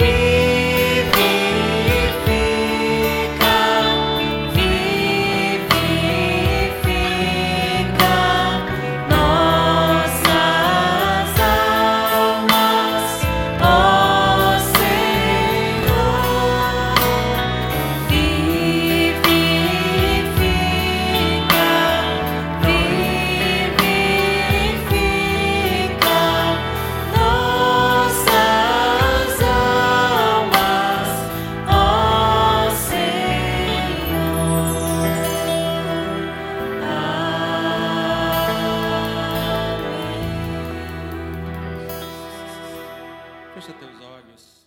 be. Fecha teus olhos.